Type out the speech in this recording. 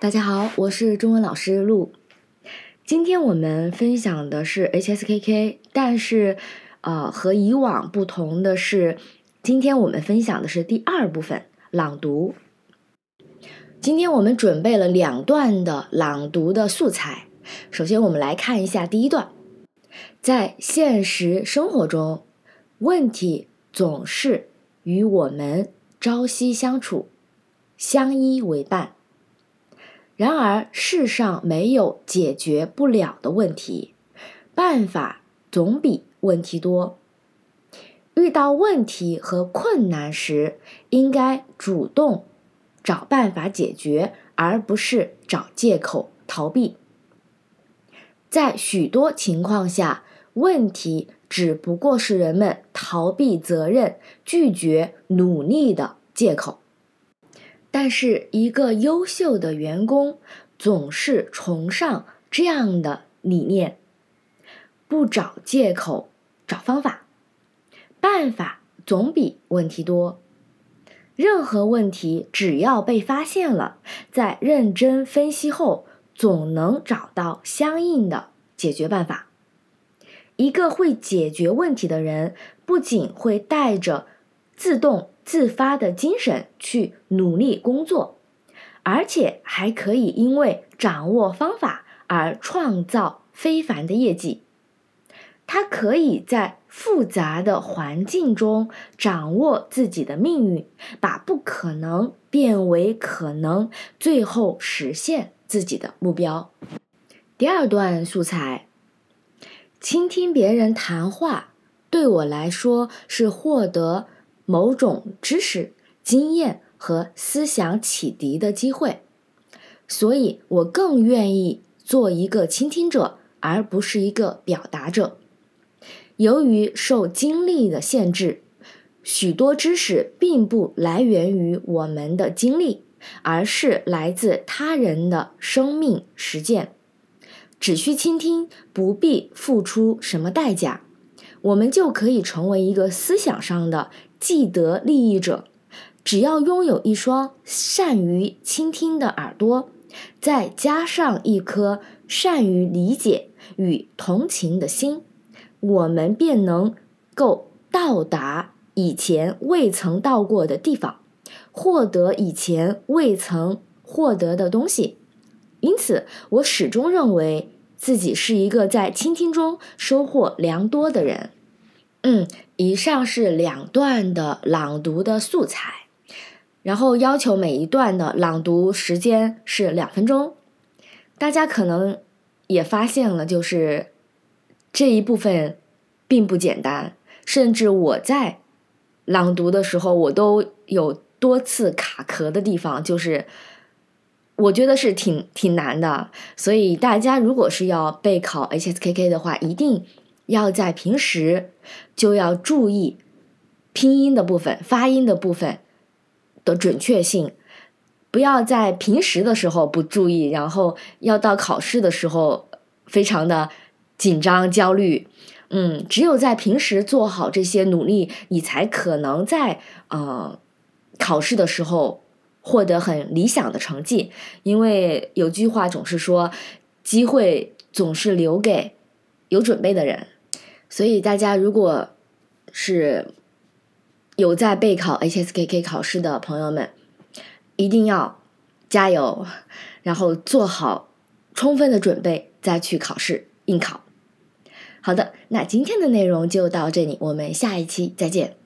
大家好，我是中文老师陆。今天我们分享的是 HSKK，但是呃和以往不同的是，今天我们分享的是第二部分朗读。今天我们准备了两段的朗读的素材。首先，我们来看一下第一段。在现实生活中，问题总是与我们朝夕相处，相依为伴。然而，世上没有解决不了的问题，办法总比问题多。遇到问题和困难时，应该主动找办法解决，而不是找借口逃避。在许多情况下，问题只不过是人们逃避责任、拒绝努力的借口。但是，一个优秀的员工总是崇尚这样的理念：不找借口，找方法。办法总比问题多。任何问题只要被发现了，在认真分析后，总能找到相应的解决办法。一个会解决问题的人，不仅会带着自动。自发的精神去努力工作，而且还可以因为掌握方法而创造非凡的业绩。他可以在复杂的环境中掌握自己的命运，把不可能变为可能，最后实现自己的目标。第二段素材：倾听别人谈话，对我来说是获得。某种知识、经验和思想启迪的机会，所以我更愿意做一个倾听者，而不是一个表达者。由于受经历的限制，许多知识并不来源于我们的经历，而是来自他人的生命实践。只需倾听，不必付出什么代价，我们就可以成为一个思想上的。既得利益者，只要拥有一双善于倾听的耳朵，再加上一颗善于理解与同情的心，我们便能够到达以前未曾到过的地方，获得以前未曾获得的东西。因此，我始终认为自己是一个在倾听中收获良多的人。嗯，以上是两段的朗读的素材，然后要求每一段的朗读时间是两分钟。大家可能也发现了，就是这一部分并不简单，甚至我在朗读的时候，我都有多次卡壳的地方，就是我觉得是挺挺难的。所以大家如果是要备考 HSKK 的话，一定。要在平时就要注意拼音的部分、发音的部分的准确性，不要在平时的时候不注意，然后要到考试的时候非常的紧张焦虑。嗯，只有在平时做好这些努力，你才可能在呃考试的时候获得很理想的成绩。因为有句话总是说，机会总是留给有准备的人。所以大家如果是有在备考 HSKK 考试的朋友们，一定要加油，然后做好充分的准备再去考试应考。好的，那今天的内容就到这里，我们下一期再见。